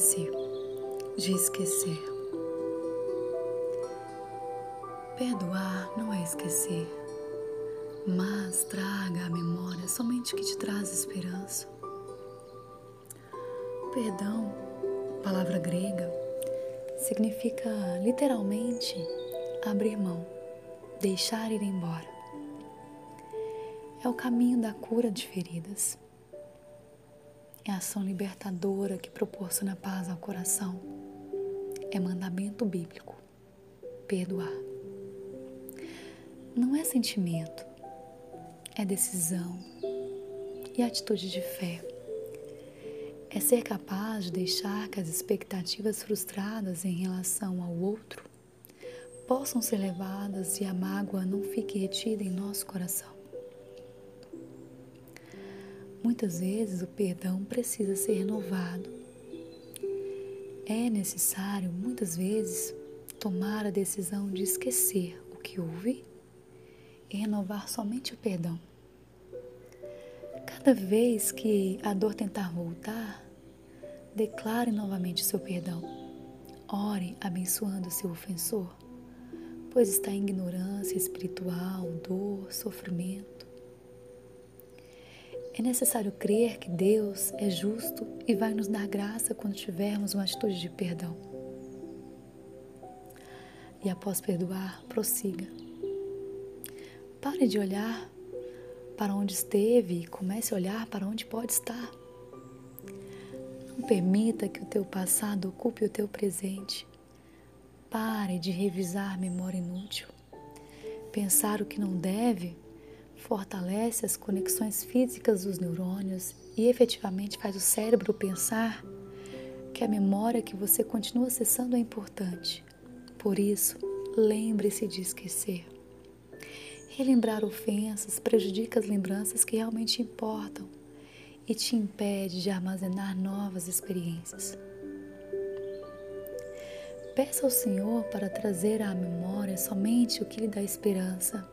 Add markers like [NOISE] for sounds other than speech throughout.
esquecer, de esquecer. Perdoar não é esquecer, mas traga à memória somente o que te traz esperança. Perdão, palavra grega, significa literalmente abrir mão, deixar ir embora. É o caminho da cura de feridas. É ação libertadora que proporciona paz ao coração. É mandamento bíblico. Perdoar. Não é sentimento, é decisão e atitude de fé. É ser capaz de deixar que as expectativas frustradas em relação ao outro possam ser levadas e a mágoa não fique retida em nosso coração. Muitas vezes o perdão precisa ser renovado. É necessário, muitas vezes, tomar a decisão de esquecer o que houve e renovar somente o perdão. Cada vez que a dor tentar voltar, declare novamente seu perdão. Ore abençoando seu ofensor, pois está em ignorância espiritual, dor, sofrimento. É necessário crer que Deus é justo e vai nos dar graça quando tivermos uma atitude de perdão. E após perdoar, prossiga Pare de olhar para onde esteve e comece a olhar para onde pode estar. Não permita que o teu passado ocupe o teu presente. Pare de revisar memória inútil. Pensar o que não deve fortalece as conexões físicas dos neurônios e efetivamente faz o cérebro pensar que a memória que você continua acessando é importante. Por isso, lembre-se de esquecer. Relembrar ofensas prejudica as lembranças que realmente importam e te impede de armazenar novas experiências. Peça ao Senhor para trazer à memória somente o que lhe dá esperança,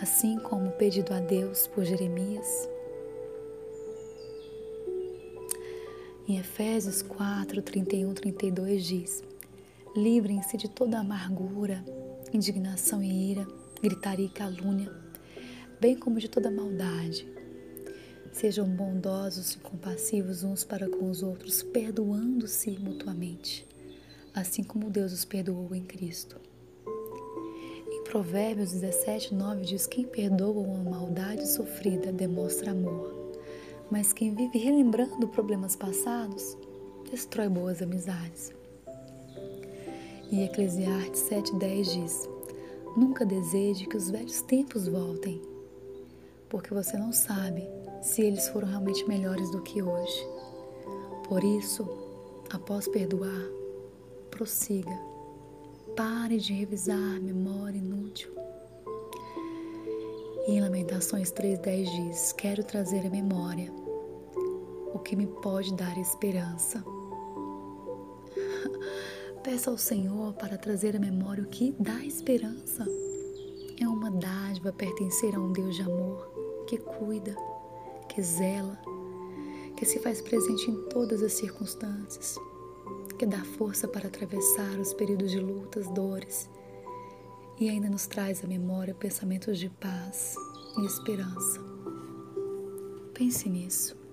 assim como pedido a Deus por Jeremias. Em Efésios 4, 31, 32 diz: Livrem-se de toda amargura, indignação e ira, gritaria e calúnia, bem como de toda maldade. Sejam bondosos e compassivos uns para com os outros, perdoando-se mutuamente, assim como Deus os perdoou em Cristo. Provérbios 17, 9 diz: Quem perdoa uma maldade sofrida demonstra amor, mas quem vive relembrando problemas passados destrói boas amizades. E Eclesiastes 7,10 diz: Nunca deseje que os velhos tempos voltem, porque você não sabe se eles foram realmente melhores do que hoje. Por isso, após perdoar, prossiga. Pare de revisar memória inútil. E em Lamentações 3,10 diz: Quero trazer à memória o que me pode dar esperança. [LAUGHS] Peça ao Senhor para trazer à memória o que dá esperança. É uma dádiva pertencer a um Deus de amor que cuida, que zela, que se faz presente em todas as circunstâncias, que dá força para atravessar os períodos de lutas, dores e ainda nos traz à memória pensamentos de paz e esperança. Pense nisso.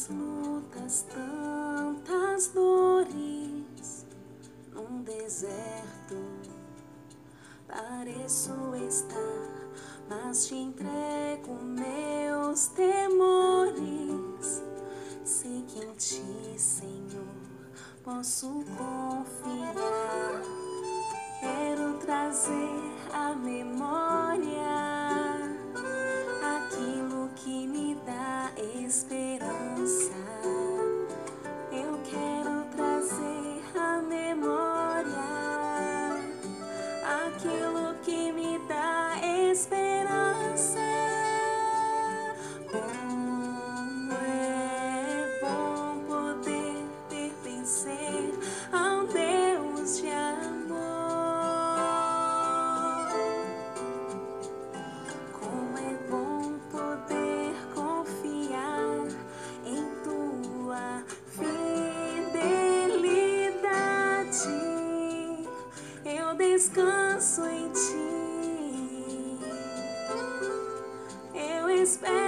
Tantas lutas, tantas dores num deserto. Pareço estar, mas te entrego meus temores. Sei que em ti, Senhor, posso confiar. Quero trazer a memória aquilo que spend